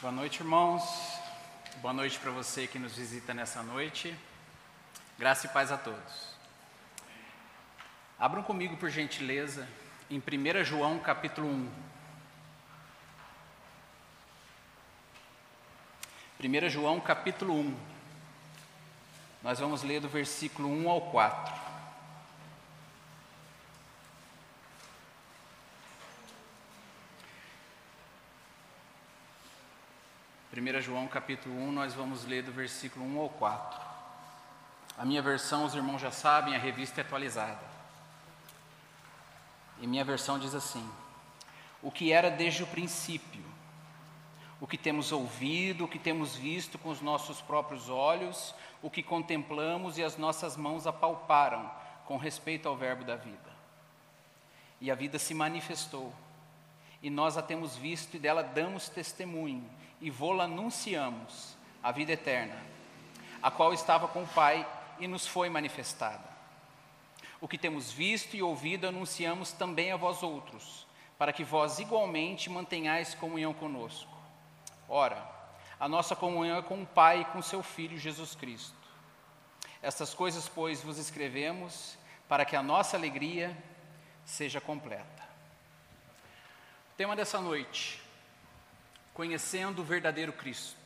Boa noite, irmãos. Boa noite para você que nos visita nessa noite. Graça e paz a todos. Abram comigo, por gentileza, em 1 João capítulo 1. 1 João capítulo 1. Nós vamos ler do versículo 1 ao 4. 1 João capítulo 1, nós vamos ler do versículo 1 ao 4. A minha versão, os irmãos já sabem, a revista é atualizada. E minha versão diz assim: O que era desde o princípio, o que temos ouvido, o que temos visto com os nossos próprios olhos, o que contemplamos e as nossas mãos apalparam com respeito ao Verbo da vida. E a vida se manifestou, e nós a temos visto e dela damos testemunho e vô-la anunciamos, a vida eterna, a qual estava com o Pai e nos foi manifestada. O que temos visto e ouvido anunciamos também a vós outros, para que vós igualmente mantenhais comunhão conosco. Ora, a nossa comunhão é com o Pai e com seu Filho Jesus Cristo. Estas coisas, pois, vos escrevemos para que a nossa alegria seja completa. O tema dessa noite: conhecendo o verdadeiro Cristo.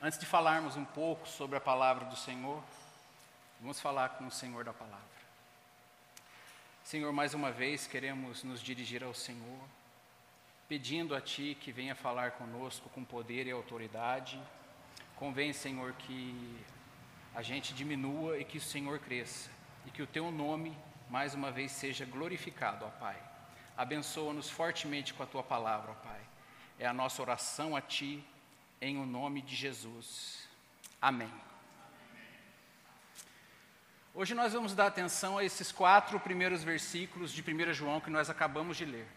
Antes de falarmos um pouco sobre a palavra do Senhor, vamos falar com o Senhor da palavra. Senhor, mais uma vez queremos nos dirigir ao Senhor, pedindo a Ti que venha falar conosco com poder e autoridade. Convém, Senhor, que a gente diminua e que o Senhor cresça, e que o Teu nome, mais uma vez, seja glorificado, ó Pai. Abençoa-nos fortemente com a Tua palavra, ó Pai. É a nossa oração a Ti, em o nome de Jesus. Amém. Hoje nós vamos dar atenção a esses quatro primeiros versículos de 1 João que nós acabamos de ler.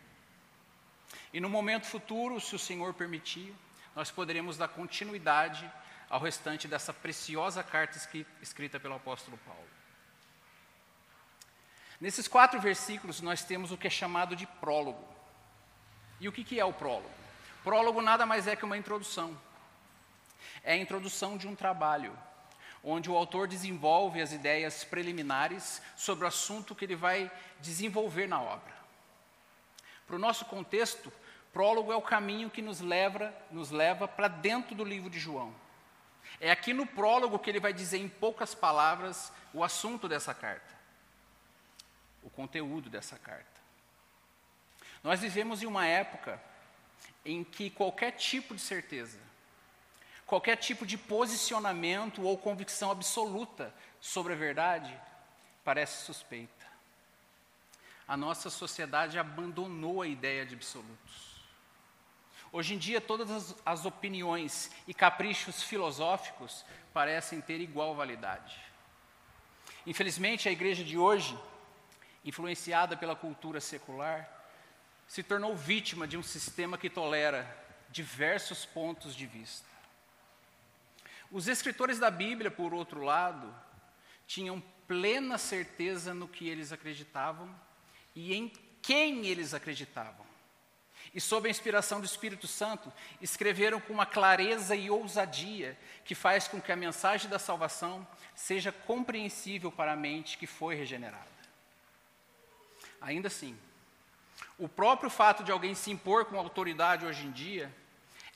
E no momento futuro, se o Senhor permitir, nós poderemos dar continuidade ao restante dessa preciosa carta escrita pelo apóstolo Paulo. Nesses quatro versículos, nós temos o que é chamado de prólogo. E o que é o prólogo? Prólogo nada mais é que uma introdução. É a introdução de um trabalho, onde o autor desenvolve as ideias preliminares sobre o assunto que ele vai desenvolver na obra. Para o nosso contexto, prólogo é o caminho que nos leva, nos leva para dentro do livro de João. É aqui no prólogo que ele vai dizer em poucas palavras o assunto dessa carta, o conteúdo dessa carta. Nós vivemos em uma época em que qualquer tipo de certeza, qualquer tipo de posicionamento ou convicção absoluta sobre a verdade parece suspeita. A nossa sociedade abandonou a ideia de absolutos. Hoje em dia, todas as, as opiniões e caprichos filosóficos parecem ter igual validade. Infelizmente, a igreja de hoje, influenciada pela cultura secular, se tornou vítima de um sistema que tolera diversos pontos de vista. Os escritores da Bíblia, por outro lado, tinham plena certeza no que eles acreditavam e em quem eles acreditavam. E, sob a inspiração do Espírito Santo, escreveram com uma clareza e ousadia que faz com que a mensagem da salvação seja compreensível para a mente que foi regenerada. Ainda assim, o próprio fato de alguém se impor com autoridade hoje em dia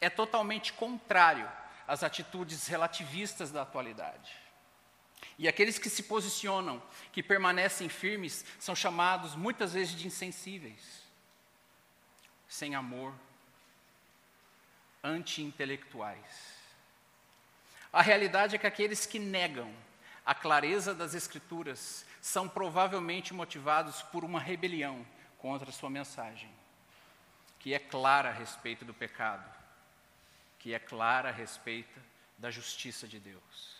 é totalmente contrário às atitudes relativistas da atualidade. E aqueles que se posicionam, que permanecem firmes, são chamados muitas vezes de insensíveis, sem amor, anti-intelectuais. A realidade é que aqueles que negam a clareza das Escrituras são provavelmente motivados por uma rebelião contra a sua mensagem, que é clara a respeito do pecado, que é clara a respeito da justiça de Deus.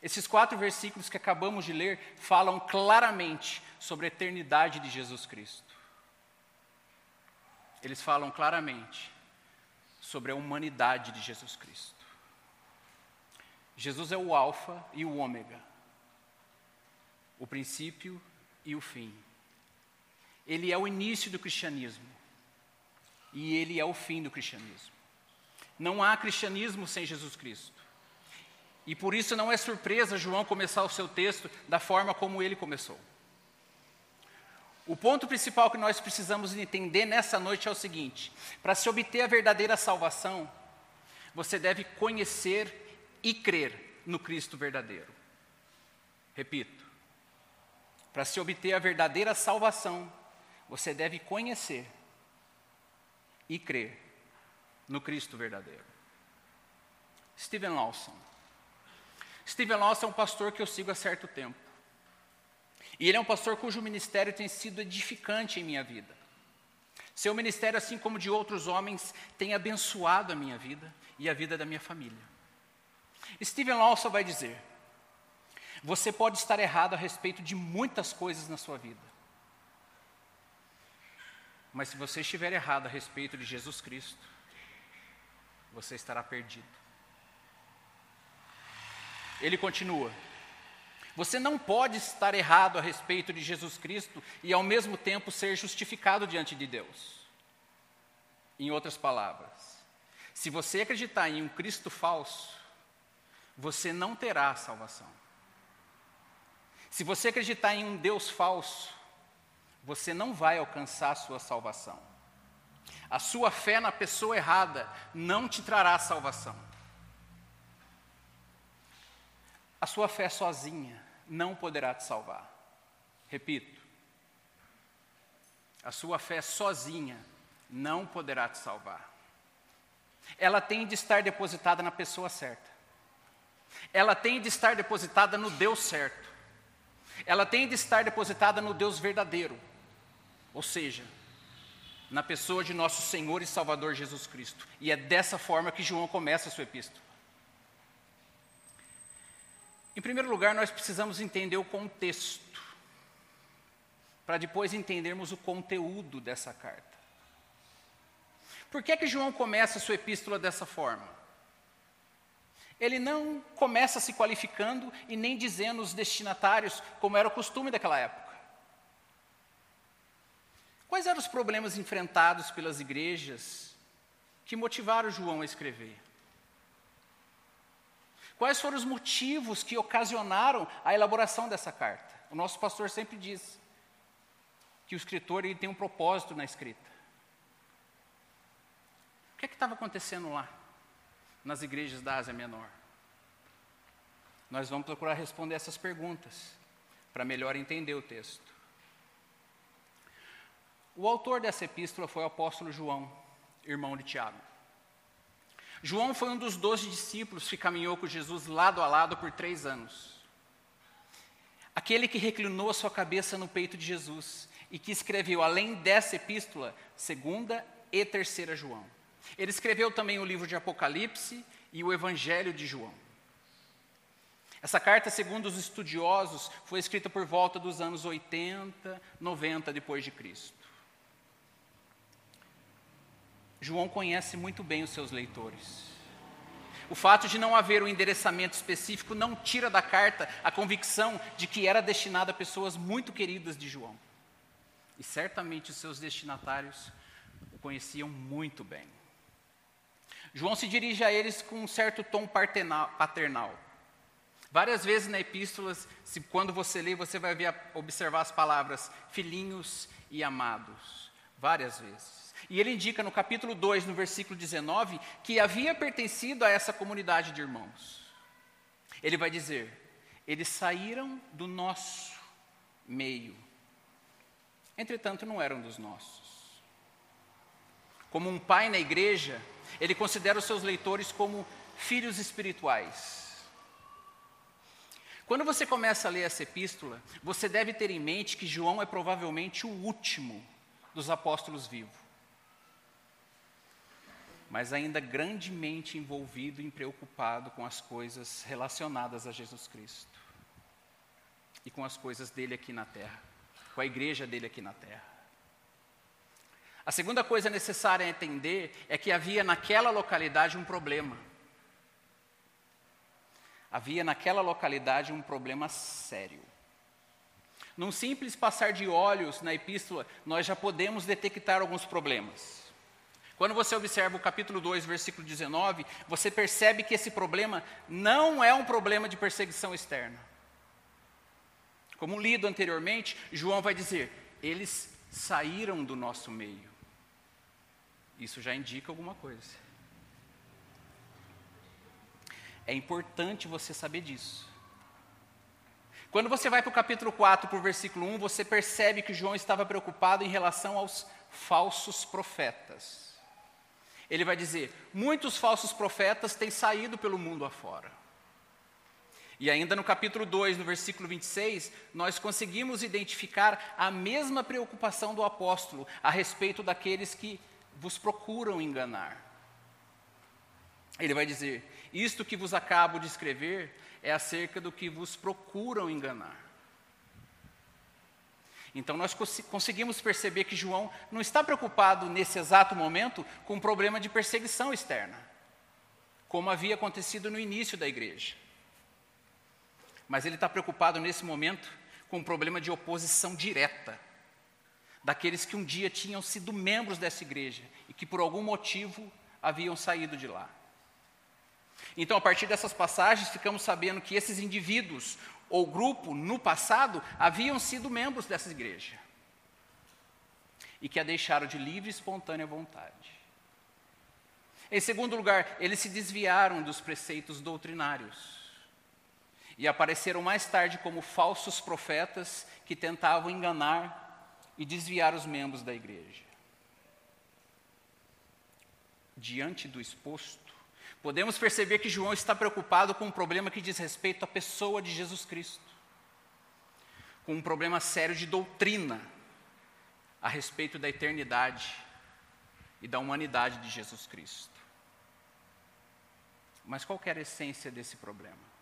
Esses quatro versículos que acabamos de ler falam claramente sobre a eternidade de Jesus Cristo. Eles falam claramente sobre a humanidade de Jesus Cristo. Jesus é o Alfa e o Ômega, o princípio e o fim. Ele é o início do cristianismo e ele é o fim do cristianismo. Não há cristianismo sem Jesus Cristo. E por isso não é surpresa João começar o seu texto da forma como ele começou. O ponto principal que nós precisamos entender nessa noite é o seguinte: para se obter a verdadeira salvação, você deve conhecer e crer no Cristo verdadeiro. Repito, para se obter a verdadeira salvação, você deve conhecer e crer no Cristo verdadeiro. Steven Lawson. Steven Lawson é um pastor que eu sigo há certo tempo. E ele é um pastor cujo ministério tem sido edificante em minha vida. Seu ministério, assim como de outros homens, tem abençoado a minha vida e a vida da minha família. Steven Lawson vai dizer: Você pode estar errado a respeito de muitas coisas na sua vida. Mas se você estiver errado a respeito de Jesus Cristo, você estará perdido. Ele continua: Você não pode estar errado a respeito de Jesus Cristo e ao mesmo tempo ser justificado diante de Deus. Em outras palavras, se você acreditar em um Cristo falso, você não terá salvação. Se você acreditar em um Deus falso, você não vai alcançar a sua salvação. A sua fé na pessoa errada não te trará salvação. A sua fé sozinha não poderá te salvar. Repito, a sua fé sozinha não poderá te salvar. Ela tem de estar depositada na pessoa certa. Ela tem de estar depositada no Deus certo. Ela tem de estar depositada no Deus verdadeiro. Ou seja, na pessoa de nosso Senhor e Salvador Jesus Cristo. E é dessa forma que João começa a sua epístola. Em primeiro lugar, nós precisamos entender o contexto, para depois entendermos o conteúdo dessa carta. Por que, que João começa a sua epístola dessa forma? Ele não começa se qualificando e nem dizendo os destinatários, como era o costume daquela época. Quais eram os problemas enfrentados pelas igrejas que motivaram João a escrever? Quais foram os motivos que ocasionaram a elaboração dessa carta? O nosso pastor sempre diz que o escritor ele tem um propósito na escrita. O que é estava acontecendo lá, nas igrejas da Ásia Menor? Nós vamos procurar responder essas perguntas, para melhor entender o texto. O autor dessa epístola foi o apóstolo João, irmão de Tiago. João foi um dos doze discípulos que caminhou com Jesus lado a lado por três anos. Aquele que reclinou a sua cabeça no peito de Jesus e que escreveu, além dessa epístola, segunda e terceira João. Ele escreveu também o livro de Apocalipse e o Evangelho de João. Essa carta, segundo os estudiosos, foi escrita por volta dos anos 80, 90 depois de Cristo. João conhece muito bem os seus leitores. O fato de não haver um endereçamento específico não tira da carta a convicção de que era destinada a pessoas muito queridas de João. E certamente os seus destinatários o conheciam muito bem. João se dirige a eles com um certo tom paternal. Várias vezes na epístola, se, quando você lê, você vai ver, observar as palavras filhinhos e amados. Várias vezes. E ele indica no capítulo 2, no versículo 19, que havia pertencido a essa comunidade de irmãos. Ele vai dizer: eles saíram do nosso meio, entretanto não eram dos nossos. Como um pai na igreja, ele considera os seus leitores como filhos espirituais. Quando você começa a ler essa epístola, você deve ter em mente que João é provavelmente o último dos apóstolos vivos mas ainda grandemente envolvido e preocupado com as coisas relacionadas a Jesus Cristo e com as coisas dele aqui na terra, com a igreja dele aqui na terra. A segunda coisa necessária a entender é que havia naquela localidade um problema. Havia naquela localidade um problema sério. Num simples passar de olhos na epístola, nós já podemos detectar alguns problemas. Quando você observa o capítulo 2, versículo 19, você percebe que esse problema não é um problema de perseguição externa. Como lido anteriormente, João vai dizer: eles saíram do nosso meio. Isso já indica alguma coisa. É importante você saber disso. Quando você vai para o capítulo 4, para o versículo 1, você percebe que João estava preocupado em relação aos falsos profetas. Ele vai dizer: muitos falsos profetas têm saído pelo mundo afora. E ainda no capítulo 2, no versículo 26, nós conseguimos identificar a mesma preocupação do apóstolo a respeito daqueles que vos procuram enganar. Ele vai dizer: Isto que vos acabo de escrever é acerca do que vos procuram enganar. Então nós conseguimos perceber que João não está preocupado nesse exato momento com o problema de perseguição externa, como havia acontecido no início da igreja. Mas ele está preocupado nesse momento com o problema de oposição direta daqueles que um dia tinham sido membros dessa igreja e que por algum motivo haviam saído de lá. Então, a partir dessas passagens, ficamos sabendo que esses indivíduos ou grupo, no passado, haviam sido membros dessa igreja e que a deixaram de livre e espontânea vontade. Em segundo lugar, eles se desviaram dos preceitos doutrinários e apareceram mais tarde como falsos profetas que tentavam enganar e desviar os membros da igreja. Diante do exposto, podemos perceber que João está preocupado com um problema que diz respeito à pessoa de Jesus Cristo, com um problema sério de doutrina a respeito da eternidade e da humanidade de Jesus Cristo. Mas qual era a essência desse problema?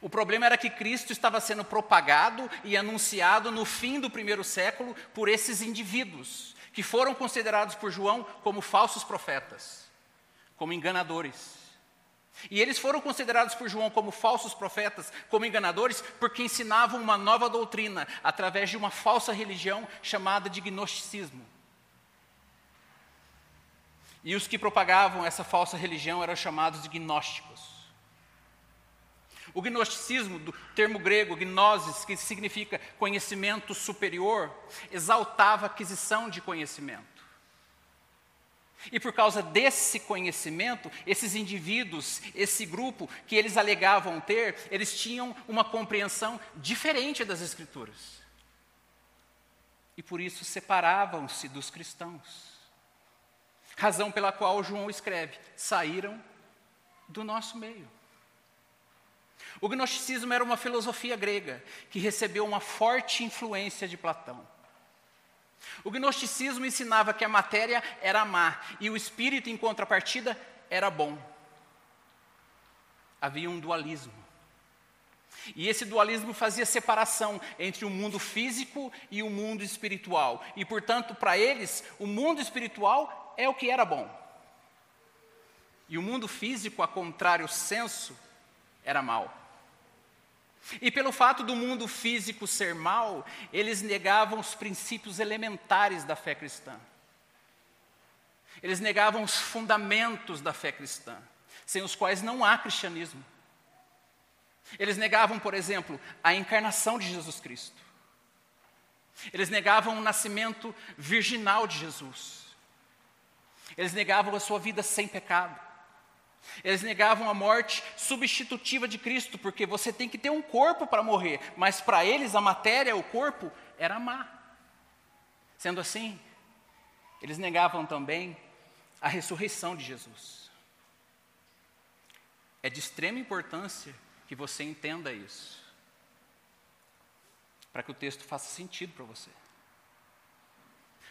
O problema era que Cristo estava sendo propagado e anunciado no fim do primeiro século por esses indivíduos, que foram considerados por João como falsos profetas, como enganadores. E eles foram considerados por João como falsos profetas, como enganadores, porque ensinavam uma nova doutrina através de uma falsa religião chamada de gnosticismo. E os que propagavam essa falsa religião eram chamados de gnósticos. O gnosticismo, do termo grego gnosis, que significa conhecimento superior, exaltava a aquisição de conhecimento. E por causa desse conhecimento, esses indivíduos, esse grupo que eles alegavam ter, eles tinham uma compreensão diferente das Escrituras. E por isso separavam-se dos cristãos. Razão pela qual João escreve: saíram do nosso meio. O gnosticismo era uma filosofia grega que recebeu uma forte influência de Platão. O gnosticismo ensinava que a matéria era má e o espírito, em contrapartida, era bom. Havia um dualismo. E esse dualismo fazia separação entre o mundo físico e o mundo espiritual. E, portanto, para eles, o mundo espiritual é o que era bom. E o mundo físico, a contrário senso, era mal. E pelo fato do mundo físico ser mal, eles negavam os princípios elementares da fé cristã. Eles negavam os fundamentos da fé cristã, sem os quais não há cristianismo. Eles negavam, por exemplo, a encarnação de Jesus Cristo. Eles negavam o nascimento virginal de Jesus. Eles negavam a sua vida sem pecado. Eles negavam a morte substitutiva de Cristo, porque você tem que ter um corpo para morrer, mas para eles a matéria, o corpo, era má. Sendo assim, eles negavam também a ressurreição de Jesus. É de extrema importância que você entenda isso, para que o texto faça sentido para você.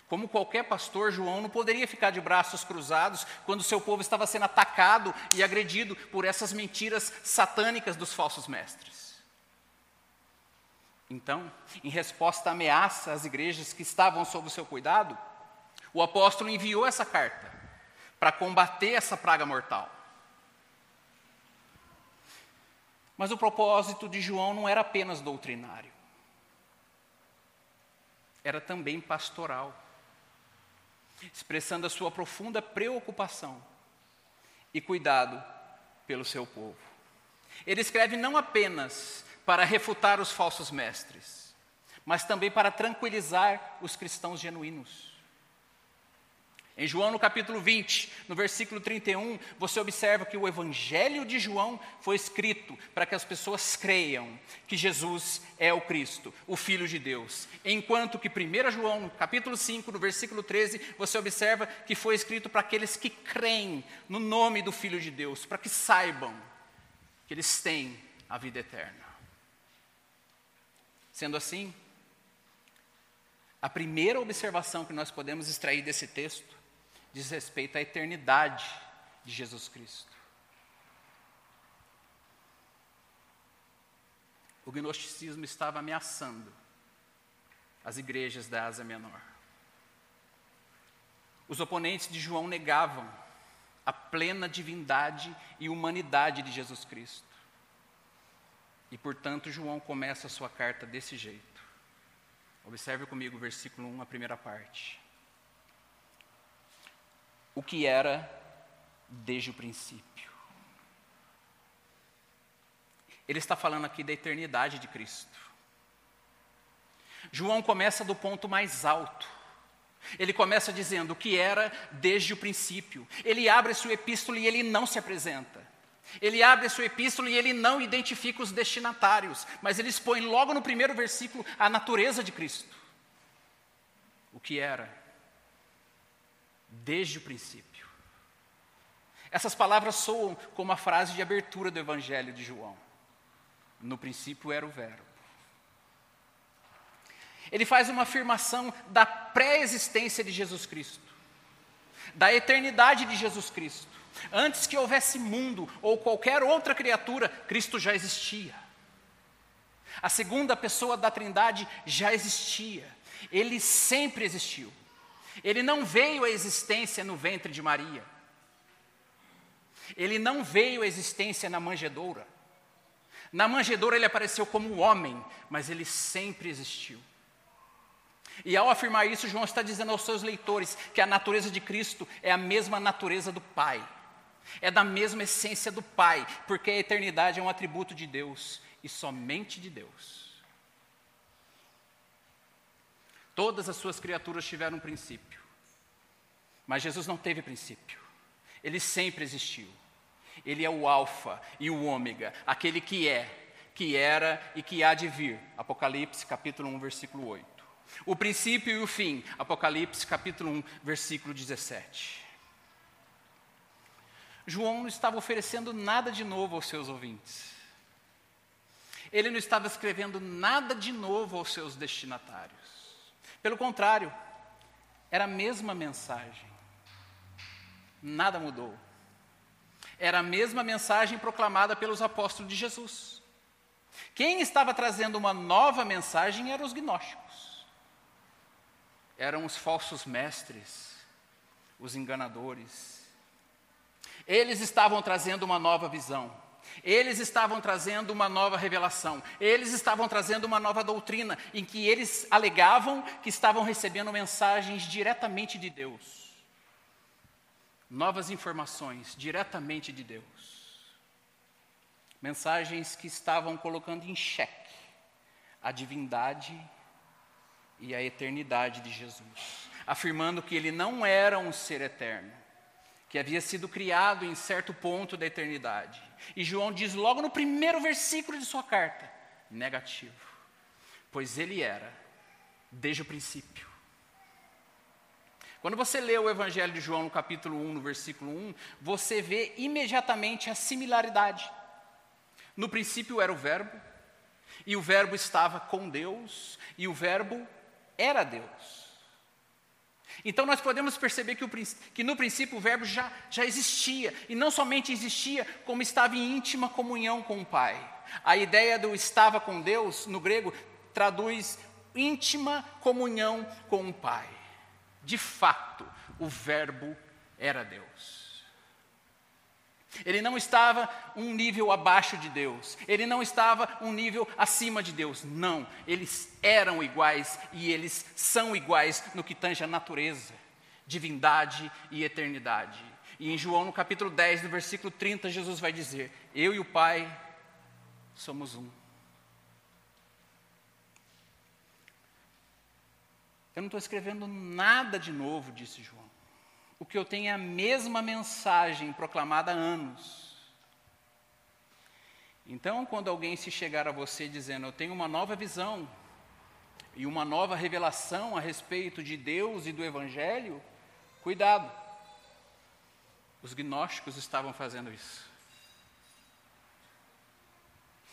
Como qualquer pastor, João não poderia ficar de braços cruzados quando seu povo estava sendo atacado e agredido por essas mentiras satânicas dos falsos mestres. Então, em resposta à ameaça às igrejas que estavam sob o seu cuidado, o apóstolo enviou essa carta para combater essa praga mortal. Mas o propósito de João não era apenas doutrinário, era também pastoral. Expressando a sua profunda preocupação e cuidado pelo seu povo. Ele escreve não apenas para refutar os falsos mestres, mas também para tranquilizar os cristãos genuínos. Em João, no capítulo 20, no versículo 31, você observa que o Evangelho de João foi escrito para que as pessoas creiam que Jesus é o Cristo, o Filho de Deus. Enquanto que 1 João, no capítulo 5, no versículo 13, você observa que foi escrito para aqueles que creem no nome do Filho de Deus, para que saibam que eles têm a vida eterna. Sendo assim, a primeira observação que nós podemos extrair desse texto diz respeito à eternidade de Jesus Cristo. O gnosticismo estava ameaçando as igrejas da Ásia Menor. Os oponentes de João negavam a plena divindade e humanidade de Jesus Cristo. E, portanto, João começa a sua carta desse jeito. Observe comigo o versículo 1, a primeira parte o que era desde o princípio. Ele está falando aqui da eternidade de Cristo. João começa do ponto mais alto. Ele começa dizendo o que era desde o princípio. Ele abre sua epístola e ele não se apresenta. Ele abre sua epístola e ele não identifica os destinatários, mas ele expõe logo no primeiro versículo a natureza de Cristo. O que era desde o princípio. Essas palavras soam como a frase de abertura do Evangelho de João. No princípio era o Verbo. Ele faz uma afirmação da pré-existência de Jesus Cristo, da eternidade de Jesus Cristo. Antes que houvesse mundo ou qualquer outra criatura, Cristo já existia. A segunda pessoa da Trindade já existia. Ele sempre existiu. Ele não veio à existência no ventre de Maria. Ele não veio à existência na manjedoura. Na manjedoura ele apareceu como homem, mas ele sempre existiu. E ao afirmar isso, João está dizendo aos seus leitores que a natureza de Cristo é a mesma natureza do Pai, é da mesma essência do Pai, porque a eternidade é um atributo de Deus e somente de Deus. Todas as suas criaturas tiveram um princípio. Mas Jesus não teve princípio. Ele sempre existiu. Ele é o Alfa e o Ômega, aquele que é, que era e que há de vir. Apocalipse capítulo 1, versículo 8. O princípio e o fim. Apocalipse capítulo 1, versículo 17. João não estava oferecendo nada de novo aos seus ouvintes. Ele não estava escrevendo nada de novo aos seus destinatários. Pelo contrário, era a mesma mensagem. Nada mudou. Era a mesma mensagem proclamada pelos apóstolos de Jesus. Quem estava trazendo uma nova mensagem eram os gnósticos. Eram os falsos mestres, os enganadores. Eles estavam trazendo uma nova visão. Eles estavam trazendo uma nova revelação, eles estavam trazendo uma nova doutrina, em que eles alegavam que estavam recebendo mensagens diretamente de Deus. Novas informações diretamente de Deus. Mensagens que estavam colocando em xeque a divindade e a eternidade de Jesus, afirmando que ele não era um ser eterno, que havia sido criado em certo ponto da eternidade. E João diz logo no primeiro versículo de sua carta: negativo, pois ele era desde o princípio. Quando você lê o Evangelho de João no capítulo 1, no versículo 1, você vê imediatamente a similaridade. No princípio era o Verbo, e o Verbo estava com Deus, e o Verbo era Deus. Então nós podemos perceber que, o, que, no princípio o verbo já, já existia, e não somente existia, como estava em íntima comunhão com o Pai. A ideia do estava com Deus, no grego, traduz íntima comunhão com o Pai. De fato, o verbo era Deus. Ele não estava um nível abaixo de Deus, ele não estava um nível acima de Deus, não, eles eram iguais e eles são iguais no que tange a natureza divindade e eternidade. E em João, no capítulo 10, no versículo 30, Jesus vai dizer: Eu e o Pai somos um. Eu não estou escrevendo nada de novo, disse João. O que eu tenho é a mesma mensagem proclamada há anos. Então, quando alguém se chegar a você dizendo, eu tenho uma nova visão e uma nova revelação a respeito de Deus e do Evangelho, cuidado. Os gnósticos estavam fazendo isso.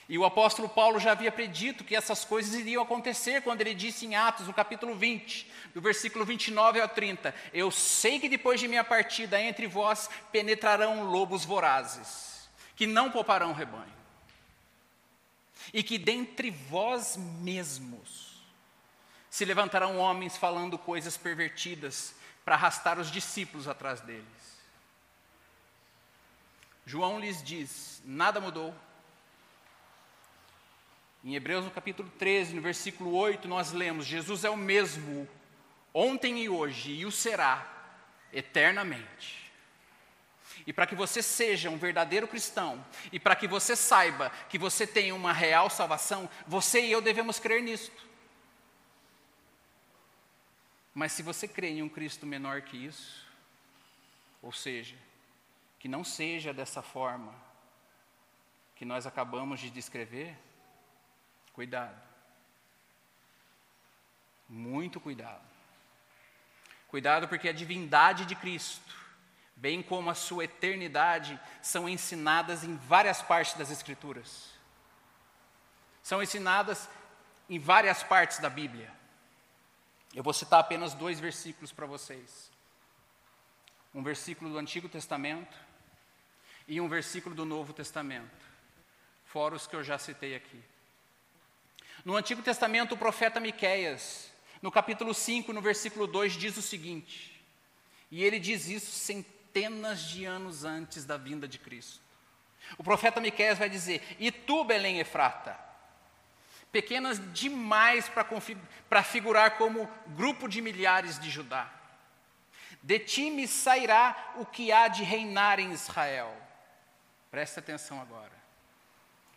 E o apóstolo Paulo já havia predito que essas coisas iriam acontecer quando ele disse em Atos, no capítulo 20, do versículo 29 ao 30: Eu sei que depois de minha partida entre vós penetrarão lobos vorazes, que não pouparão o rebanho, e que dentre vós mesmos se levantarão homens falando coisas pervertidas para arrastar os discípulos atrás deles. João lhes diz: nada mudou em Hebreus, no capítulo 13, no versículo 8, nós lemos: Jesus é o mesmo, ontem e hoje, e o será eternamente. E para que você seja um verdadeiro cristão, e para que você saiba que você tem uma real salvação, você e eu devemos crer nisto. Mas se você crê em um Cristo menor que isso, ou seja, que não seja dessa forma que nós acabamos de descrever, Cuidado. Muito cuidado. Cuidado porque a divindade de Cristo, bem como a sua eternidade, são ensinadas em várias partes das Escrituras. São ensinadas em várias partes da Bíblia. Eu vou citar apenas dois versículos para vocês. Um versículo do Antigo Testamento e um versículo do Novo Testamento, fora os que eu já citei aqui. No Antigo Testamento, o profeta Miqueias, no capítulo 5, no versículo 2, diz o seguinte: e ele diz isso centenas de anos antes da vinda de Cristo. O profeta Miqueias vai dizer: E tu, Belém Efrata, pequenas demais para figurar como grupo de milhares de Judá. De ti me sairá o que há de reinar em Israel. Presta atenção agora.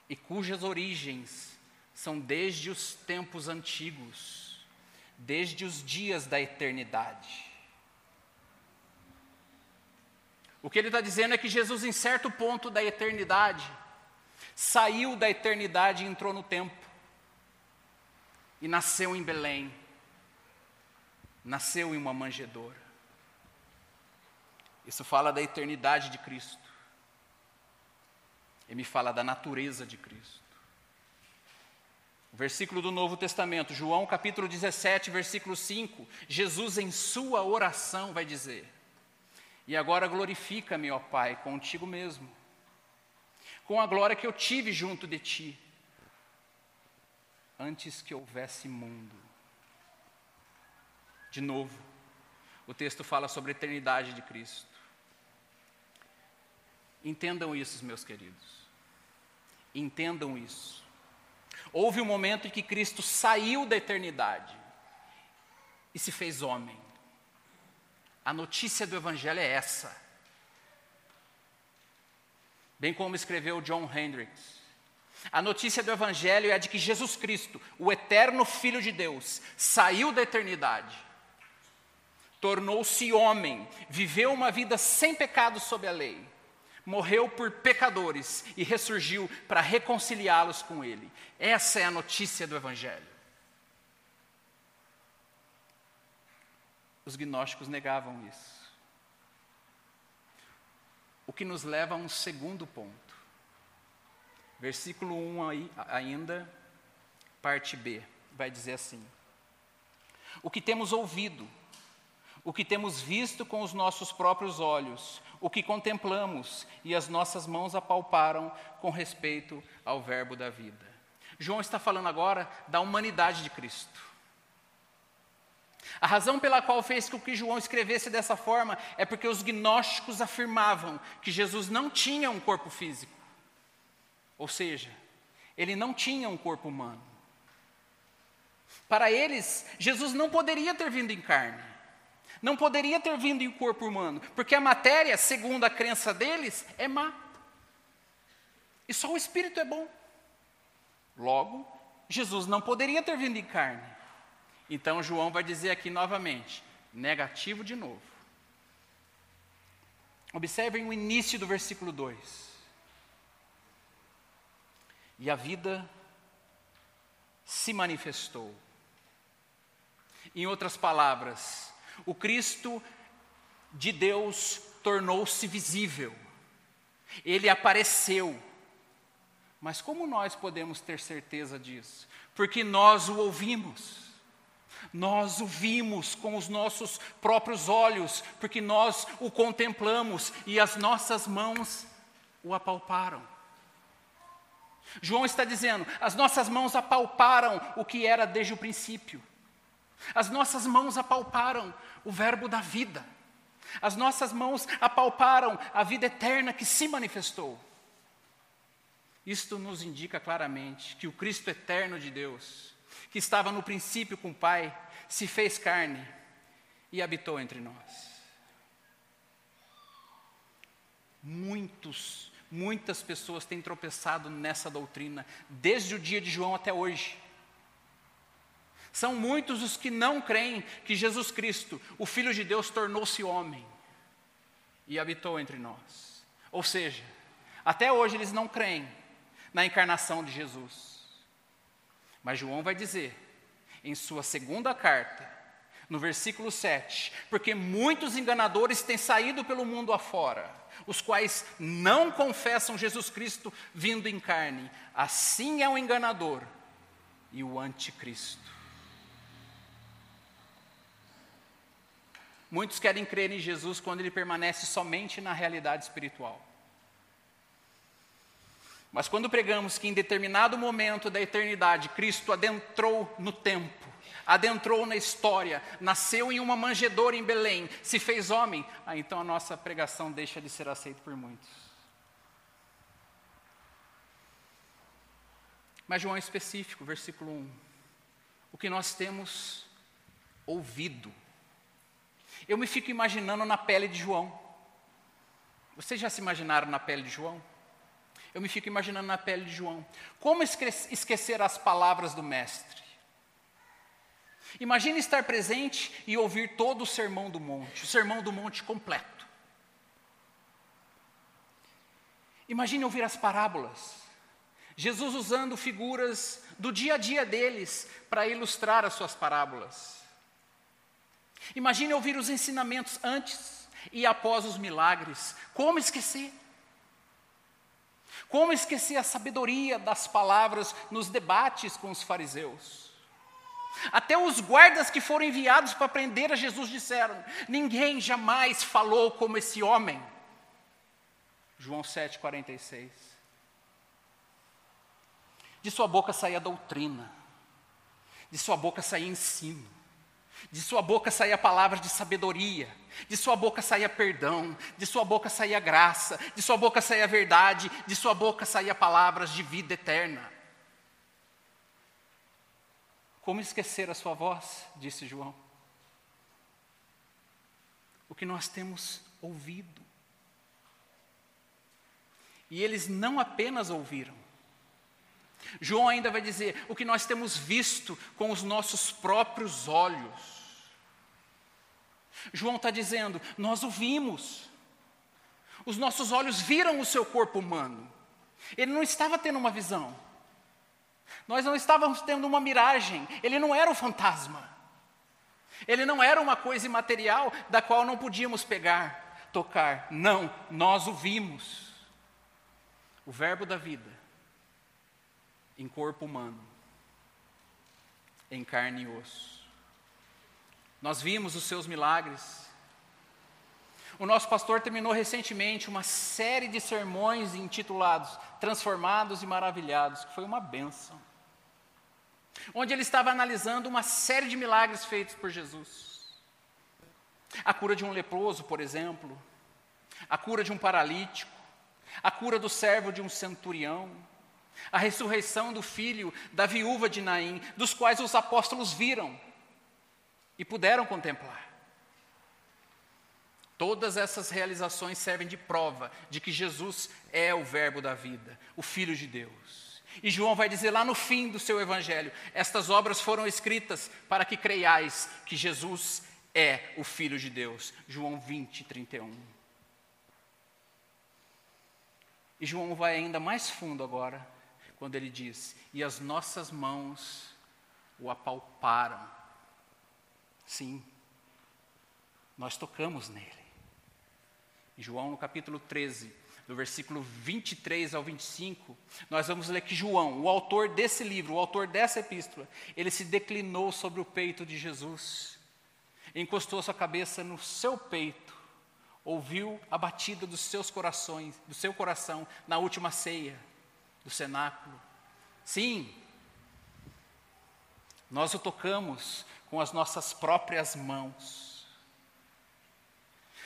E cujas origens são desde os tempos antigos, desde os dias da eternidade. O que ele está dizendo é que Jesus, em certo ponto da eternidade, saiu da eternidade e entrou no tempo, e nasceu em Belém, nasceu em uma manjedoura. Isso fala da eternidade de Cristo, e me fala da natureza de Cristo. Versículo do Novo Testamento, João capítulo 17, versículo 5. Jesus, em sua oração, vai dizer: E agora glorifica-me, ó Pai, contigo mesmo, com a glória que eu tive junto de ti, antes que houvesse mundo. De novo, o texto fala sobre a eternidade de Cristo. Entendam isso, meus queridos. Entendam isso. Houve um momento em que Cristo saiu da eternidade e se fez homem. A notícia do Evangelho é essa. Bem como escreveu John Hendricks. A notícia do Evangelho é a de que Jesus Cristo, o eterno Filho de Deus, saiu da eternidade, tornou-se homem, viveu uma vida sem pecado sob a lei morreu por pecadores e ressurgiu para reconciliá-los com Ele. Essa é a notícia do Evangelho. Os gnósticos negavam isso. O que nos leva a um segundo ponto. Versículo 1 aí, ainda, parte B, vai dizer assim: O que temos ouvido, o que temos visto com os nossos próprios olhos, o que contemplamos e as nossas mãos apalparam com respeito ao Verbo da vida. João está falando agora da humanidade de Cristo. A razão pela qual fez com que João escrevesse dessa forma é porque os gnósticos afirmavam que Jesus não tinha um corpo físico. Ou seja, ele não tinha um corpo humano. Para eles, Jesus não poderia ter vindo em carne. Não poderia ter vindo em corpo humano, porque a matéria, segundo a crença deles, é má. E só o espírito é bom. Logo, Jesus não poderia ter vindo em carne. Então João vai dizer aqui novamente, negativo de novo. Observem o início do versículo 2. E a vida se manifestou. Em outras palavras, o Cristo de Deus tornou-se visível, ele apareceu. Mas como nós podemos ter certeza disso? Porque nós o ouvimos. Nós o vimos com os nossos próprios olhos, porque nós o contemplamos e as nossas mãos o apalparam. João está dizendo: as nossas mãos apalparam o que era desde o princípio. As nossas mãos apalparam o Verbo da vida. As nossas mãos apalparam a vida eterna que se manifestou. Isto nos indica claramente que o Cristo eterno de Deus, que estava no princípio com o Pai, se fez carne e habitou entre nós. Muitos, muitas pessoas têm tropeçado nessa doutrina, desde o dia de João até hoje. São muitos os que não creem que Jesus Cristo, o Filho de Deus, tornou-se homem e habitou entre nós. Ou seja, até hoje eles não creem na encarnação de Jesus. Mas João vai dizer, em sua segunda carta, no versículo 7, porque muitos enganadores têm saído pelo mundo afora, os quais não confessam Jesus Cristo vindo em carne. Assim é o enganador e o anticristo. Muitos querem crer em Jesus quando ele permanece somente na realidade espiritual. Mas quando pregamos que em determinado momento da eternidade Cristo adentrou no tempo, adentrou na história, nasceu em uma manjedoura em Belém, se fez homem, ah, então a nossa pregação deixa de ser aceita por muitos. Mas João é específico, versículo 1. O que nós temos ouvido eu me fico imaginando na pele de João. Vocês já se imaginaram na pele de João? Eu me fico imaginando na pele de João. Como esquecer as palavras do Mestre? Imagine estar presente e ouvir todo o sermão do monte, o sermão do monte completo. Imagine ouvir as parábolas. Jesus usando figuras do dia a dia deles para ilustrar as suas parábolas. Imagine ouvir os ensinamentos antes e após os milagres. Como esquecer? Como esquecer a sabedoria das palavras nos debates com os fariseus? Até os guardas que foram enviados para prender a Jesus disseram: Ninguém jamais falou como esse homem. João 7,46. De sua boca saía doutrina, de sua boca saía ensino. De sua boca saía palavras de sabedoria, de sua boca saía perdão, de sua boca saía graça, de sua boca saía verdade, de sua boca saía palavras de vida eterna. Como esquecer a sua voz? disse João. O que nós temos ouvido. E eles não apenas ouviram, João ainda vai dizer: o que nós temos visto com os nossos próprios olhos. João está dizendo: nós o vimos, os nossos olhos viram o seu corpo humano, ele não estava tendo uma visão, nós não estávamos tendo uma miragem, ele não era um fantasma, ele não era uma coisa imaterial da qual não podíamos pegar, tocar, não, nós o vimos, o Verbo da vida em corpo humano, em carne e osso. Nós vimos os seus milagres. O nosso pastor terminou recentemente uma série de sermões intitulados Transformados e Maravilhados, que foi uma benção. Onde ele estava analisando uma série de milagres feitos por Jesus. A cura de um leproso, por exemplo, a cura de um paralítico, a cura do servo de um centurião, a ressurreição do filho da viúva de Naim, dos quais os apóstolos viram e puderam contemplar. Todas essas realizações servem de prova de que Jesus é o Verbo da vida, o Filho de Deus. E João vai dizer lá no fim do seu evangelho: estas obras foram escritas para que creiais que Jesus é o Filho de Deus. João 20, 31. E João vai ainda mais fundo agora, quando ele diz: E as nossas mãos o apalparam. Sim, nós tocamos nele. João, no capítulo 13, do versículo 23 ao 25, nós vamos ler que João, o autor desse livro, o autor dessa epístola, ele se declinou sobre o peito de Jesus, encostou sua cabeça no seu peito, ouviu a batida dos seus corações, do seu coração na última ceia do cenáculo. Sim, nós o tocamos com as nossas próprias mãos.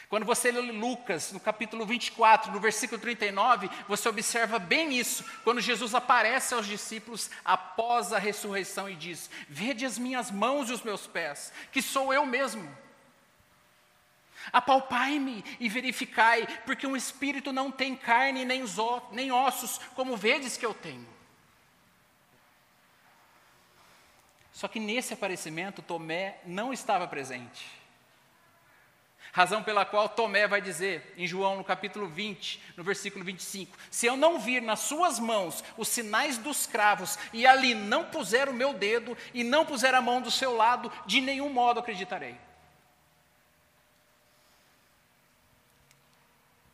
Quando você lê Lucas, no capítulo 24, no versículo 39, você observa bem isso, quando Jesus aparece aos discípulos após a ressurreição e diz: Vede as minhas mãos e os meus pés, que sou eu mesmo. Apalpai-me e verificai, porque um espírito não tem carne nem ossos, como vedes que eu tenho. Só que nesse aparecimento, Tomé não estava presente. Razão pela qual Tomé vai dizer, em João no capítulo 20, no versículo 25: Se eu não vir nas suas mãos os sinais dos cravos, e ali não puser o meu dedo, e não puser a mão do seu lado, de nenhum modo acreditarei.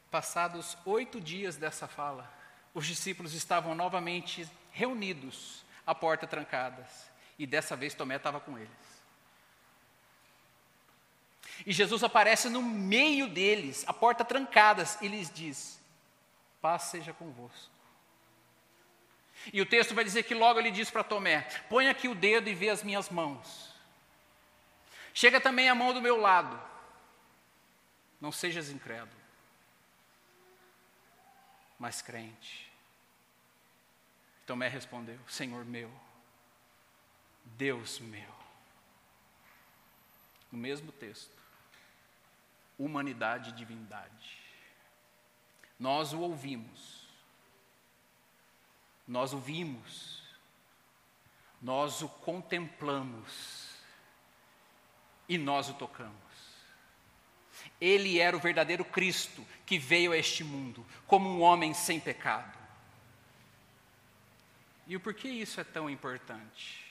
Passados oito dias dessa fala, os discípulos estavam novamente reunidos, a porta trancadas, e dessa vez Tomé estava com eles. E Jesus aparece no meio deles, a porta trancadas, e lhes diz: Paz seja convosco. E o texto vai dizer que logo ele diz para Tomé: Põe aqui o dedo e vê as minhas mãos. Chega também a mão do meu lado. Não sejas incrédulo, mas crente. Tomé respondeu: Senhor meu, Deus meu. No mesmo texto humanidade e divindade. Nós o ouvimos, nós o vimos, nós o contemplamos e nós o tocamos. Ele era o verdadeiro Cristo que veio a este mundo como um homem sem pecado. E o porquê isso é tão importante?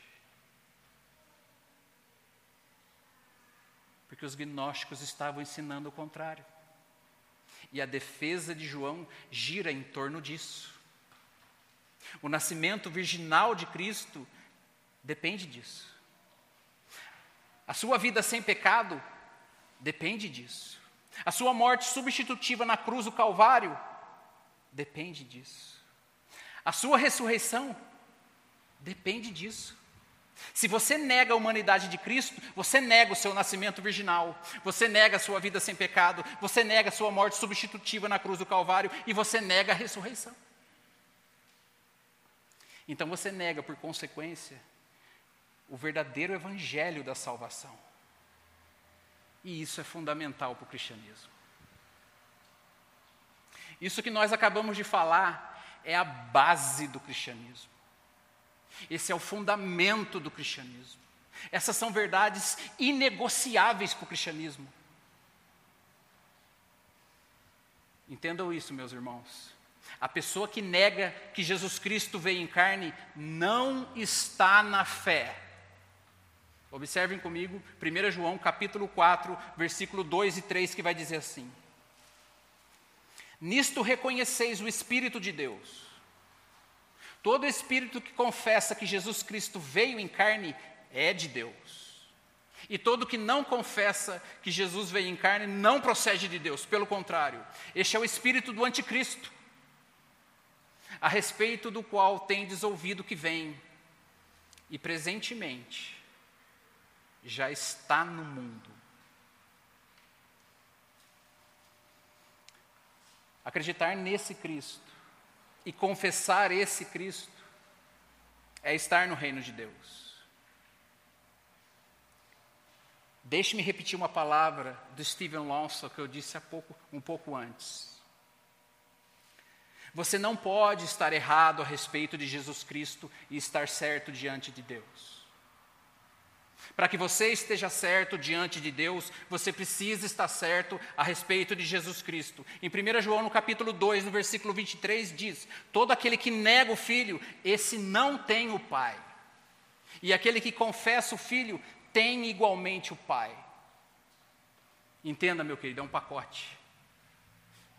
porque os gnósticos estavam ensinando o contrário. E a defesa de João gira em torno disso. O nascimento virginal de Cristo depende disso. A sua vida sem pecado depende disso. A sua morte substitutiva na cruz do Calvário depende disso. A sua ressurreição depende disso. Se você nega a humanidade de Cristo, você nega o seu nascimento virginal, você nega a sua vida sem pecado, você nega a sua morte substitutiva na cruz do Calvário e você nega a ressurreição. Então você nega, por consequência, o verdadeiro evangelho da salvação. E isso é fundamental para o cristianismo. Isso que nós acabamos de falar é a base do cristianismo. Esse é o fundamento do cristianismo. Essas são verdades inegociáveis para o cristianismo. Entendam isso, meus irmãos. A pessoa que nega que Jesus Cristo veio em carne não está na fé. Observem comigo 1 João capítulo 4, versículo 2 e 3, que vai dizer assim: Nisto reconheceis o Espírito de Deus. Todo espírito que confessa que Jesus Cristo veio em carne é de Deus. E todo que não confessa que Jesus veio em carne não procede de Deus, pelo contrário, este é o espírito do anticristo, a respeito do qual tendes ouvido que vem, e presentemente já está no mundo. Acreditar nesse Cristo e confessar esse Cristo é estar no reino de Deus. Deixe-me repetir uma palavra do Stephen Lawson que eu disse há pouco, um pouco antes. Você não pode estar errado a respeito de Jesus Cristo e estar certo diante de Deus. Para que você esteja certo diante de Deus, você precisa estar certo a respeito de Jesus Cristo. Em 1 João, no capítulo 2, no versículo 23, diz: Todo aquele que nega o filho, esse não tem o Pai. E aquele que confessa o filho, tem igualmente o Pai. Entenda, meu querido, é um pacote.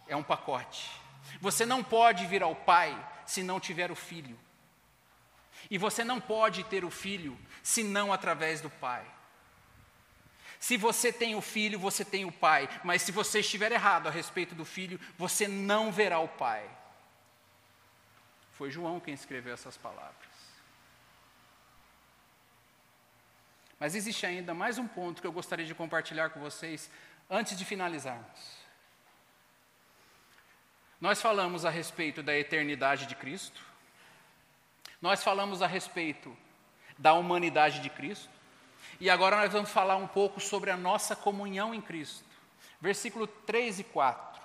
É um pacote. Você não pode vir ao Pai se não tiver o filho. E você não pode ter o filho se não através do Pai. Se você tem o filho, você tem o Pai, mas se você estiver errado a respeito do filho, você não verá o Pai. Foi João quem escreveu essas palavras. Mas existe ainda mais um ponto que eu gostaria de compartilhar com vocês antes de finalizarmos. Nós falamos a respeito da eternidade de Cristo, nós falamos a respeito da humanidade de Cristo, e agora nós vamos falar um pouco sobre a nossa comunhão em Cristo. Versículo 3 e 4.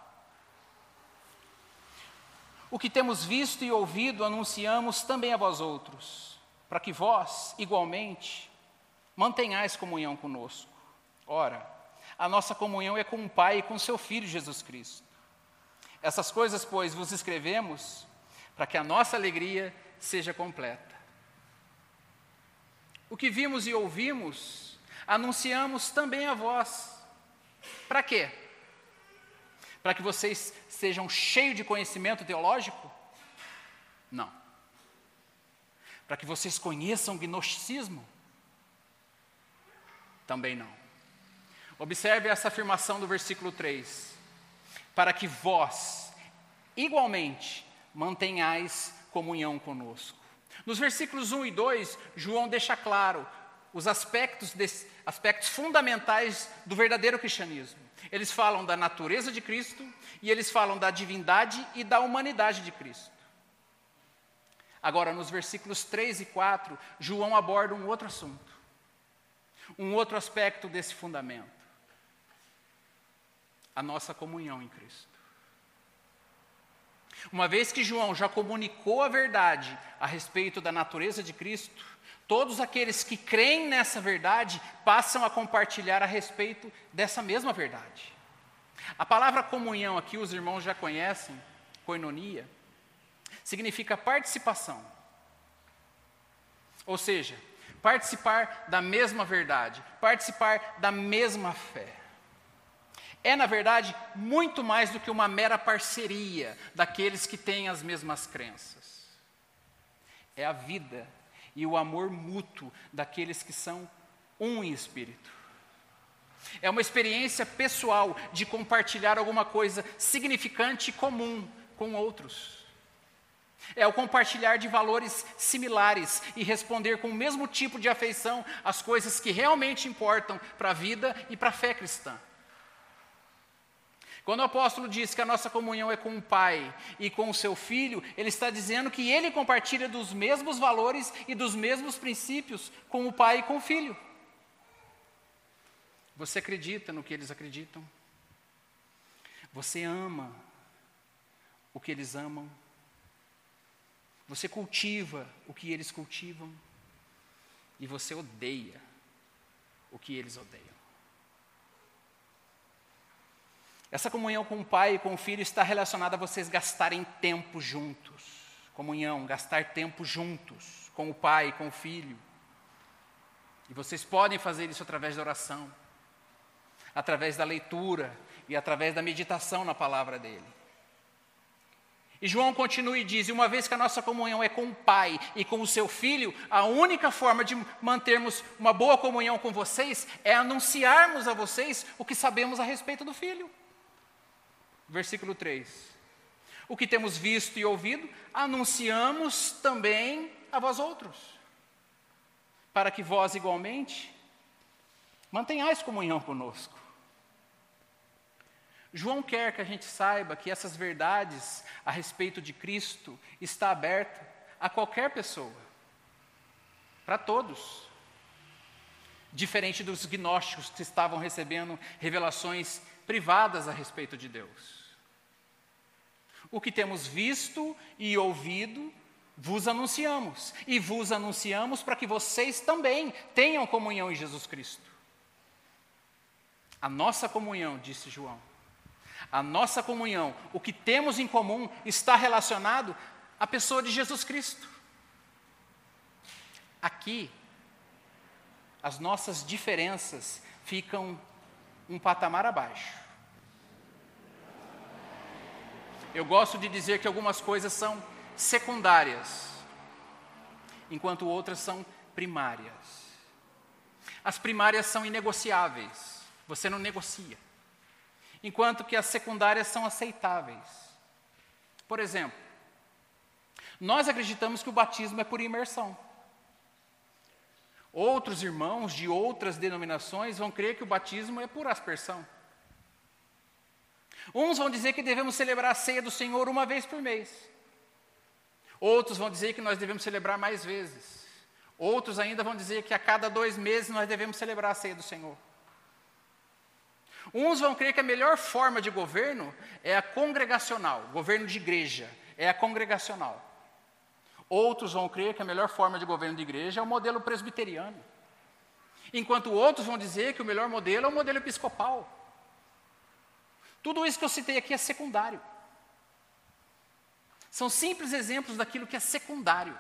O que temos visto e ouvido anunciamos também a vós outros, para que vós, igualmente, mantenhais comunhão conosco. Ora, a nossa comunhão é com o Pai e com seu Filho Jesus Cristo. Essas coisas, pois, vos escrevemos para que a nossa alegria seja completa. O que vimos e ouvimos, anunciamos também a vós. Para quê? Para que vocês sejam cheios de conhecimento teológico? Não. Para que vocês conheçam o gnosticismo? Também não. Observe essa afirmação do versículo 3 para que vós, igualmente, mantenhais comunhão conosco. Nos versículos 1 e 2, João deixa claro os aspectos, desse, aspectos fundamentais do verdadeiro cristianismo. Eles falam da natureza de Cristo e eles falam da divindade e da humanidade de Cristo. Agora, nos versículos 3 e 4, João aborda um outro assunto, um outro aspecto desse fundamento a nossa comunhão em Cristo. Uma vez que João já comunicou a verdade a respeito da natureza de Cristo, todos aqueles que creem nessa verdade passam a compartilhar a respeito dessa mesma verdade. A palavra comunhão aqui os irmãos já conhecem, koinonia, significa participação. Ou seja, participar da mesma verdade, participar da mesma fé é, na verdade, muito mais do que uma mera parceria daqueles que têm as mesmas crenças. É a vida e o amor mútuo daqueles que são um em espírito. É uma experiência pessoal de compartilhar alguma coisa significante e comum com outros. É o compartilhar de valores similares e responder com o mesmo tipo de afeição às coisas que realmente importam para a vida e para a fé cristã. Quando o apóstolo diz que a nossa comunhão é com o Pai e com o seu Filho, ele está dizendo que ele compartilha dos mesmos valores e dos mesmos princípios com o Pai e com o Filho. Você acredita no que eles acreditam? Você ama o que eles amam? Você cultiva o que eles cultivam? E você odeia o que eles odeiam? Essa comunhão com o Pai e com o Filho está relacionada a vocês gastarem tempo juntos. Comunhão, gastar tempo juntos com o Pai e com o Filho. E vocês podem fazer isso através da oração, através da leitura e através da meditação na palavra dele. E João continua e diz: uma vez que a nossa comunhão é com o Pai e com o seu Filho, a única forma de mantermos uma boa comunhão com vocês é anunciarmos a vocês o que sabemos a respeito do Filho versículo 3. O que temos visto e ouvido, anunciamos também a vós outros, para que vós igualmente mantenhais comunhão conosco. João quer que a gente saiba que essas verdades a respeito de Cristo está aberta a qualquer pessoa, para todos. diferente dos gnósticos que estavam recebendo revelações privadas a respeito de Deus. O que temos visto e ouvido, vos anunciamos, e vos anunciamos para que vocês também tenham comunhão em Jesus Cristo. A nossa comunhão, disse João, a nossa comunhão, o que temos em comum, está relacionado à pessoa de Jesus Cristo. Aqui, as nossas diferenças ficam um patamar abaixo. Eu gosto de dizer que algumas coisas são secundárias, enquanto outras são primárias. As primárias são inegociáveis, você não negocia, enquanto que as secundárias são aceitáveis. Por exemplo, nós acreditamos que o batismo é por imersão. Outros irmãos de outras denominações vão crer que o batismo é por aspersão. Uns vão dizer que devemos celebrar a ceia do Senhor uma vez por mês. Outros vão dizer que nós devemos celebrar mais vezes. Outros ainda vão dizer que a cada dois meses nós devemos celebrar a ceia do Senhor. Uns vão crer que a melhor forma de governo é a congregacional, governo de igreja, é a congregacional. Outros vão crer que a melhor forma de governo de igreja é o modelo presbiteriano. Enquanto outros vão dizer que o melhor modelo é o modelo episcopal. Tudo isso que eu citei aqui é secundário. São simples exemplos daquilo que é secundário.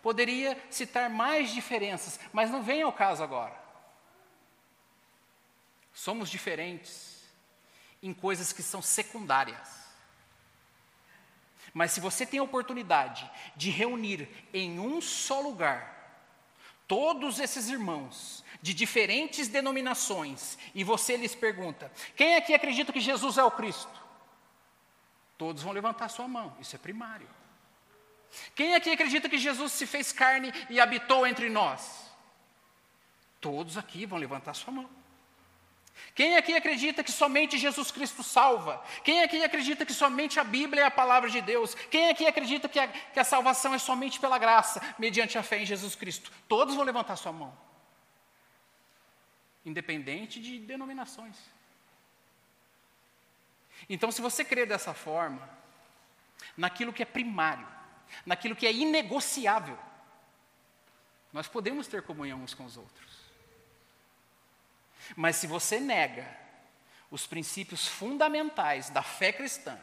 Poderia citar mais diferenças, mas não vem ao caso agora. Somos diferentes em coisas que são secundárias. Mas se você tem a oportunidade de reunir em um só lugar todos esses irmãos de diferentes denominações e você lhes pergunta: quem aqui acredita que Jesus é o Cristo? Todos vão levantar sua mão, isso é primário. Quem aqui acredita que Jesus se fez carne e habitou entre nós? Todos aqui vão levantar sua mão. Quem aqui acredita que somente Jesus Cristo salva? Quem aqui acredita que somente a Bíblia é a palavra de Deus? Quem aqui acredita que a, que a salvação é somente pela graça, mediante a fé em Jesus Cristo? Todos vão levantar sua mão, independente de denominações. Então, se você crê dessa forma, naquilo que é primário, naquilo que é inegociável, nós podemos ter comunhão uns com os outros. Mas se você nega os princípios fundamentais da fé cristã,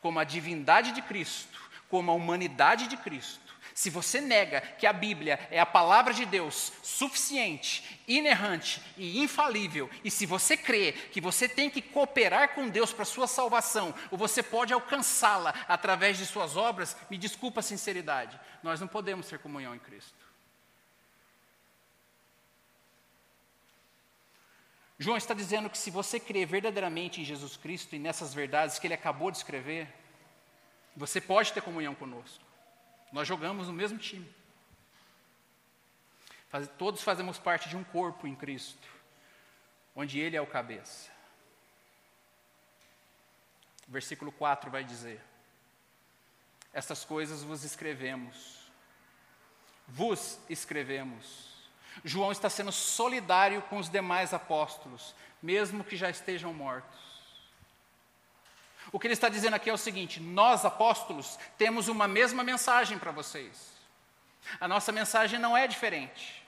como a divindade de Cristo, como a humanidade de Cristo, se você nega que a Bíblia é a palavra de Deus suficiente, inerrante e infalível, e se você crê que você tem que cooperar com Deus para sua salvação, ou você pode alcançá-la através de suas obras, me desculpa a sinceridade, nós não podemos ter comunhão em Cristo. João está dizendo que se você crer verdadeiramente em Jesus Cristo e nessas verdades que ele acabou de escrever, você pode ter comunhão conosco. Nós jogamos no mesmo time. Faz, todos fazemos parte de um corpo em Cristo, onde Ele é o cabeça. Versículo 4 vai dizer: Estas coisas vos escrevemos, vos escrevemos João está sendo solidário com os demais apóstolos, mesmo que já estejam mortos. O que ele está dizendo aqui é o seguinte: nós, apóstolos, temos uma mesma mensagem para vocês. A nossa mensagem não é diferente.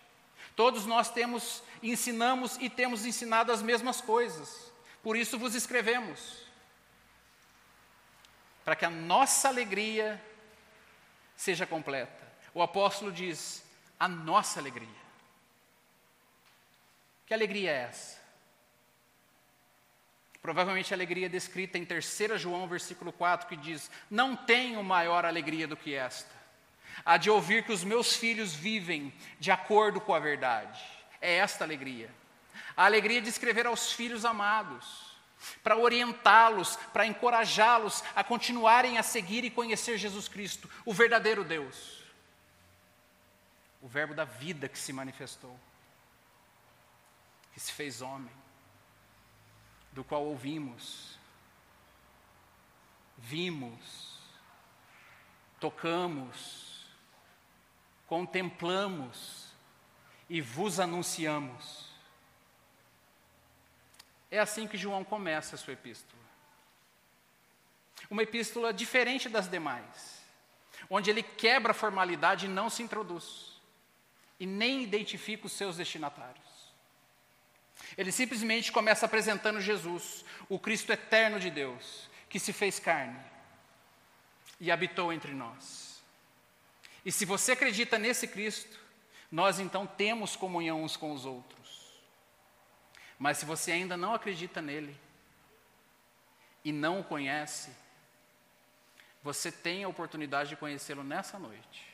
Todos nós temos, ensinamos e temos ensinado as mesmas coisas. Por isso vos escrevemos. Para que a nossa alegria seja completa. O apóstolo diz: a nossa alegria. Que alegria é essa? Provavelmente a alegria descrita em 3 João, versículo 4, que diz: Não tenho maior alegria do que esta, a de ouvir que os meus filhos vivem de acordo com a verdade. É esta alegria. A alegria de escrever aos filhos amados, para orientá-los, para encorajá-los a continuarem a seguir e conhecer Jesus Cristo, o verdadeiro Deus, o Verbo da vida que se manifestou que se fez homem, do qual ouvimos, vimos, tocamos, contemplamos e vos anunciamos. É assim que João começa a sua epístola. Uma epístola diferente das demais, onde ele quebra a formalidade e não se introduz, e nem identifica os seus destinatários. Ele simplesmente começa apresentando Jesus, o Cristo eterno de Deus, que se fez carne e habitou entre nós. E se você acredita nesse Cristo, nós então temos comunhão uns com os outros. Mas se você ainda não acredita nele e não o conhece, você tem a oportunidade de conhecê-lo nessa noite.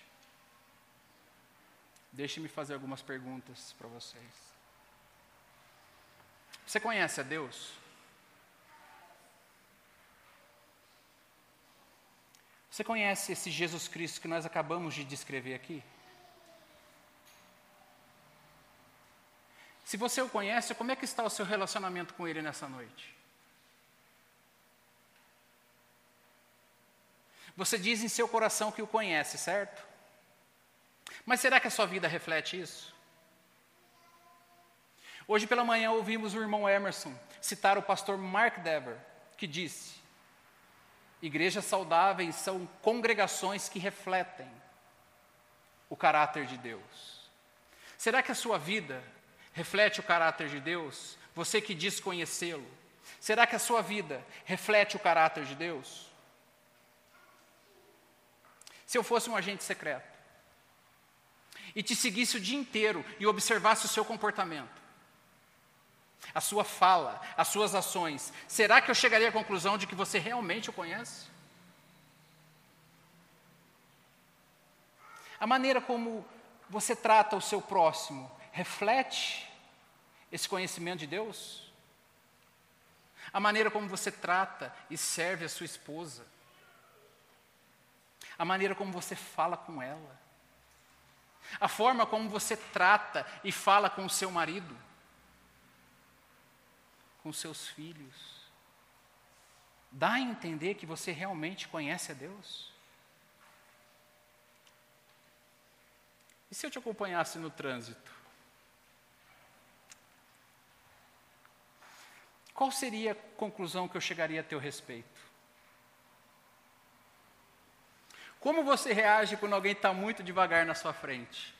Deixe-me fazer algumas perguntas para vocês. Você conhece a Deus? Você conhece esse Jesus Cristo que nós acabamos de descrever aqui? Se você o conhece, como é que está o seu relacionamento com ele nessa noite? Você diz em seu coração que o conhece, certo? Mas será que a sua vida reflete isso? Hoje pela manhã ouvimos o irmão Emerson citar o pastor Mark Dever, que disse: Igrejas saudáveis são congregações que refletem o caráter de Deus. Será que a sua vida reflete o caráter de Deus? Você que diz conhecê-lo. Será que a sua vida reflete o caráter de Deus? Se eu fosse um agente secreto e te seguisse o dia inteiro e observasse o seu comportamento, a sua fala, as suas ações, será que eu chegaria à conclusão de que você realmente o conhece? A maneira como você trata o seu próximo reflete esse conhecimento de Deus? A maneira como você trata e serve a sua esposa? A maneira como você fala com ela? A forma como você trata e fala com o seu marido? Com seus filhos. Dá a entender que você realmente conhece a Deus? E se eu te acompanhasse no trânsito? Qual seria a conclusão que eu chegaria a teu respeito? Como você reage quando alguém está muito devagar na sua frente?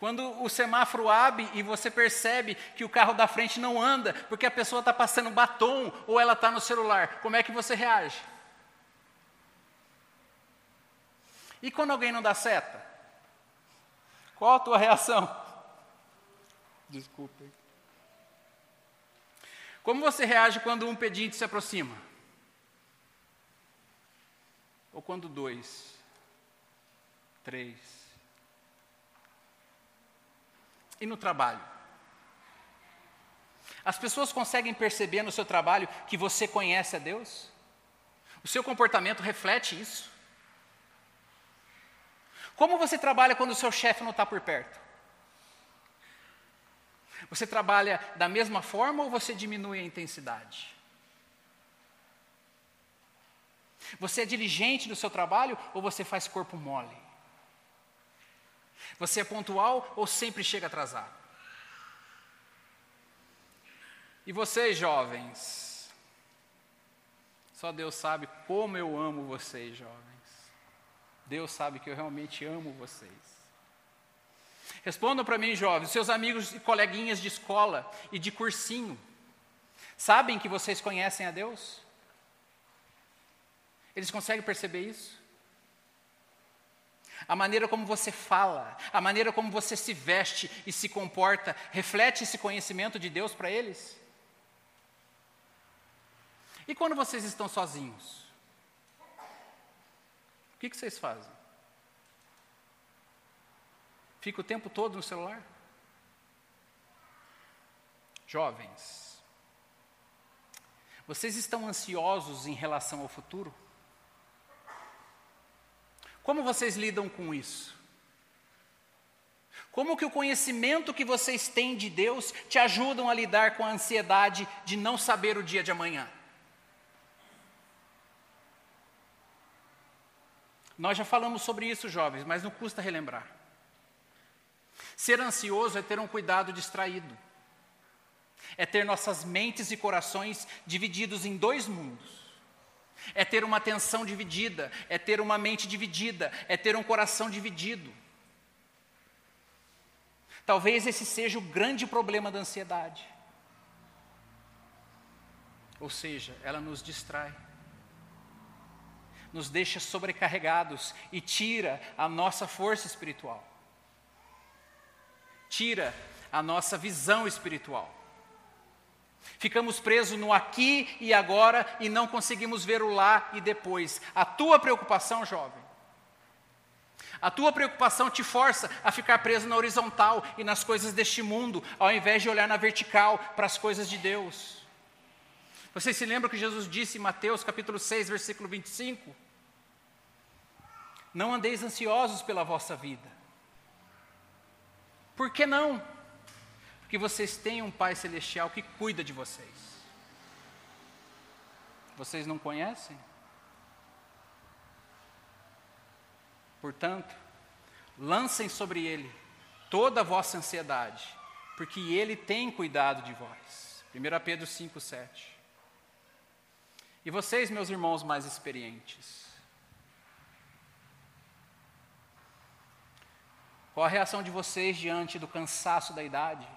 Quando o semáforo abre e você percebe que o carro da frente não anda, porque a pessoa está passando batom ou ela está no celular, como é que você reage? E quando alguém não dá seta? Qual a tua reação? Desculpa. Como você reage quando um pedinte se aproxima? Ou quando dois? Três? E no trabalho? As pessoas conseguem perceber no seu trabalho que você conhece a Deus? O seu comportamento reflete isso? Como você trabalha quando o seu chefe não está por perto? Você trabalha da mesma forma ou você diminui a intensidade? Você é diligente no seu trabalho ou você faz corpo mole? Você é pontual ou sempre chega atrasado? E vocês, jovens? Só Deus sabe como eu amo vocês, jovens. Deus sabe que eu realmente amo vocês. Respondam para mim, jovens, seus amigos e coleguinhas de escola e de cursinho, sabem que vocês conhecem a Deus? Eles conseguem perceber isso? A maneira como você fala, a maneira como você se veste e se comporta, reflete esse conhecimento de Deus para eles? E quando vocês estão sozinhos? O que, que vocês fazem? Fica o tempo todo no celular? Jovens, vocês estão ansiosos em relação ao futuro? Como vocês lidam com isso? Como que o conhecimento que vocês têm de Deus te ajudam a lidar com a ansiedade de não saber o dia de amanhã? Nós já falamos sobre isso, jovens, mas não custa relembrar. Ser ansioso é ter um cuidado distraído, é ter nossas mentes e corações divididos em dois mundos. É ter uma atenção dividida, é ter uma mente dividida, é ter um coração dividido. Talvez esse seja o grande problema da ansiedade. Ou seja, ela nos distrai, nos deixa sobrecarregados e tira a nossa força espiritual, tira a nossa visão espiritual. Ficamos presos no aqui e agora e não conseguimos ver o lá e depois. A tua preocupação, jovem, a tua preocupação te força a ficar preso na horizontal e nas coisas deste mundo, ao invés de olhar na vertical para as coisas de Deus. Vocês se lembram que Jesus disse em Mateus capítulo 6, versículo 25? Não andeis ansiosos pela vossa vida. Por que não? Porque vocês têm um Pai Celestial que cuida de vocês. Vocês não conhecem? Portanto, lancem sobre Ele toda a vossa ansiedade, porque Ele tem cuidado de vós. 1 Pedro 5, 7. E vocês, meus irmãos mais experientes? Qual a reação de vocês diante do cansaço da idade?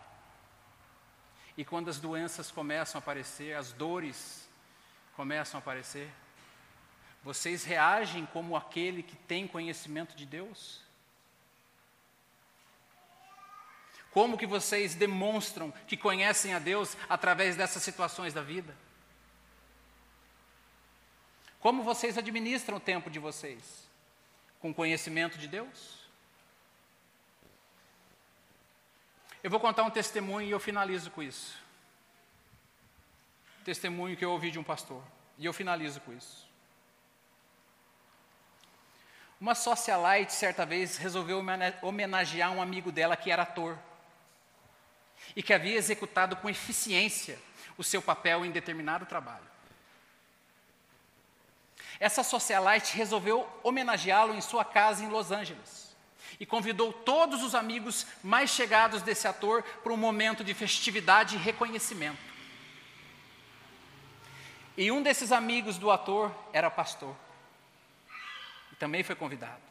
E quando as doenças começam a aparecer, as dores começam a aparecer? Vocês reagem como aquele que tem conhecimento de Deus? Como que vocês demonstram que conhecem a Deus através dessas situações da vida? Como vocês administram o tempo de vocês? Com conhecimento de Deus? Eu vou contar um testemunho e eu finalizo com isso. Testemunho que eu ouvi de um pastor. E eu finalizo com isso. Uma socialite, certa vez, resolveu homenagear um amigo dela que era ator e que havia executado com eficiência o seu papel em determinado trabalho. Essa socialite resolveu homenageá-lo em sua casa em Los Angeles e convidou todos os amigos mais chegados desse ator para um momento de festividade e reconhecimento. E um desses amigos do ator era pastor. E também foi convidado.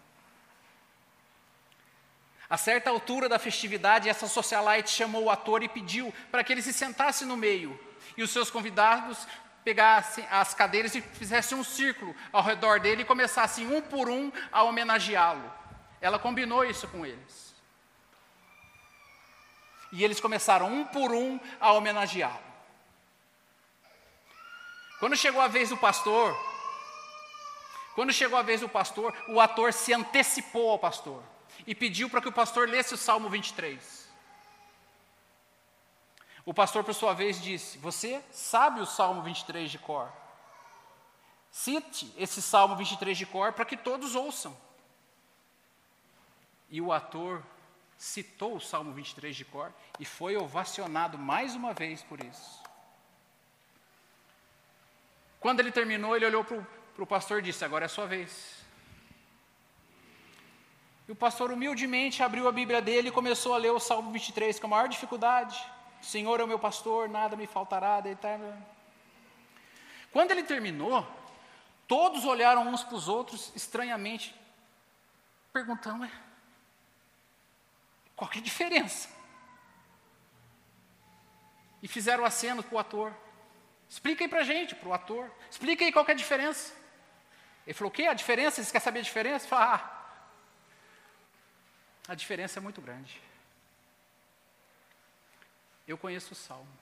A certa altura da festividade, essa socialite chamou o ator e pediu para que ele se sentasse no meio. E os seus convidados pegassem as cadeiras e fizessem um círculo ao redor dele e começassem um por um a homenageá-lo. Ela combinou isso com eles. E eles começaram um por um a homenageá-lo. Quando chegou a vez do pastor, quando chegou a vez do pastor, o ator se antecipou ao pastor e pediu para que o pastor lesse o Salmo 23. O pastor, por sua vez, disse: Você sabe o Salmo 23 de cor. Cite esse Salmo 23 de cor para que todos ouçam. E o ator citou o Salmo 23 de cor e foi ovacionado mais uma vez por isso. Quando ele terminou, ele olhou para o pastor e disse: Agora é a sua vez. E o pastor humildemente abriu a Bíblia dele e começou a ler o Salmo 23 com a maior dificuldade. Senhor é o meu pastor, nada me faltará. Quando ele terminou, todos olharam uns para os outros estranhamente, perguntando: qual que a diferença? E fizeram aceno para o ator. Explica aí para a gente, para o ator. Explica aí qual é a diferença. Ele falou: o que? A diferença? Vocês querem saber a diferença? Falou: ah, a diferença é muito grande. Eu conheço o salmo.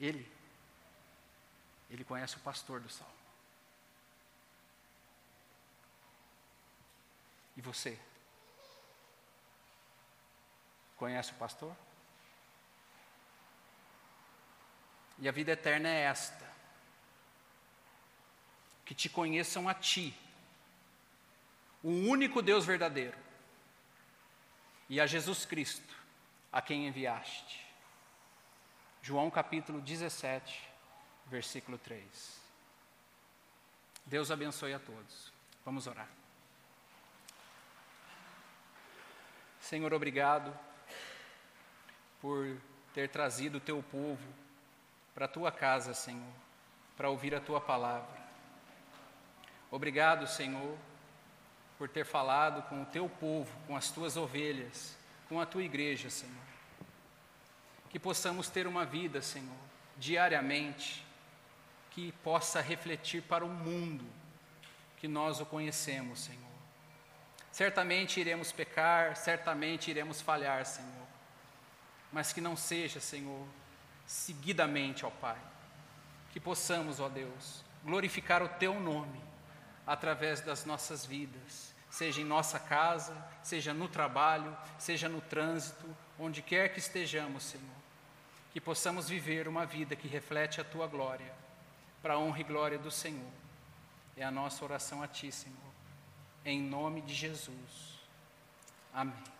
Ele, ele conhece o pastor do salmo. E você? Conhece o pastor? E a vida eterna é esta: que te conheçam a ti, o único Deus verdadeiro, e a Jesus Cristo, a quem enviaste. João capítulo 17, versículo 3. Deus abençoe a todos. Vamos orar. Senhor, obrigado por ter trazido o teu povo para a tua casa, Senhor, para ouvir a tua palavra. Obrigado, Senhor, por ter falado com o teu povo, com as tuas ovelhas, com a tua igreja, Senhor. Que possamos ter uma vida, Senhor, diariamente, que possa refletir para o mundo que nós o conhecemos, Senhor. Certamente iremos pecar, certamente iremos falhar, Senhor, mas que não seja, Senhor, seguidamente, ó Pai, que possamos, ó Deus, glorificar o Teu nome através das nossas vidas, seja em nossa casa, seja no trabalho, seja no trânsito, onde quer que estejamos, Senhor, que possamos viver uma vida que reflete a Tua glória, para a honra e glória do Senhor. É a nossa oração a Ti, Senhor, em nome de Jesus. Amém.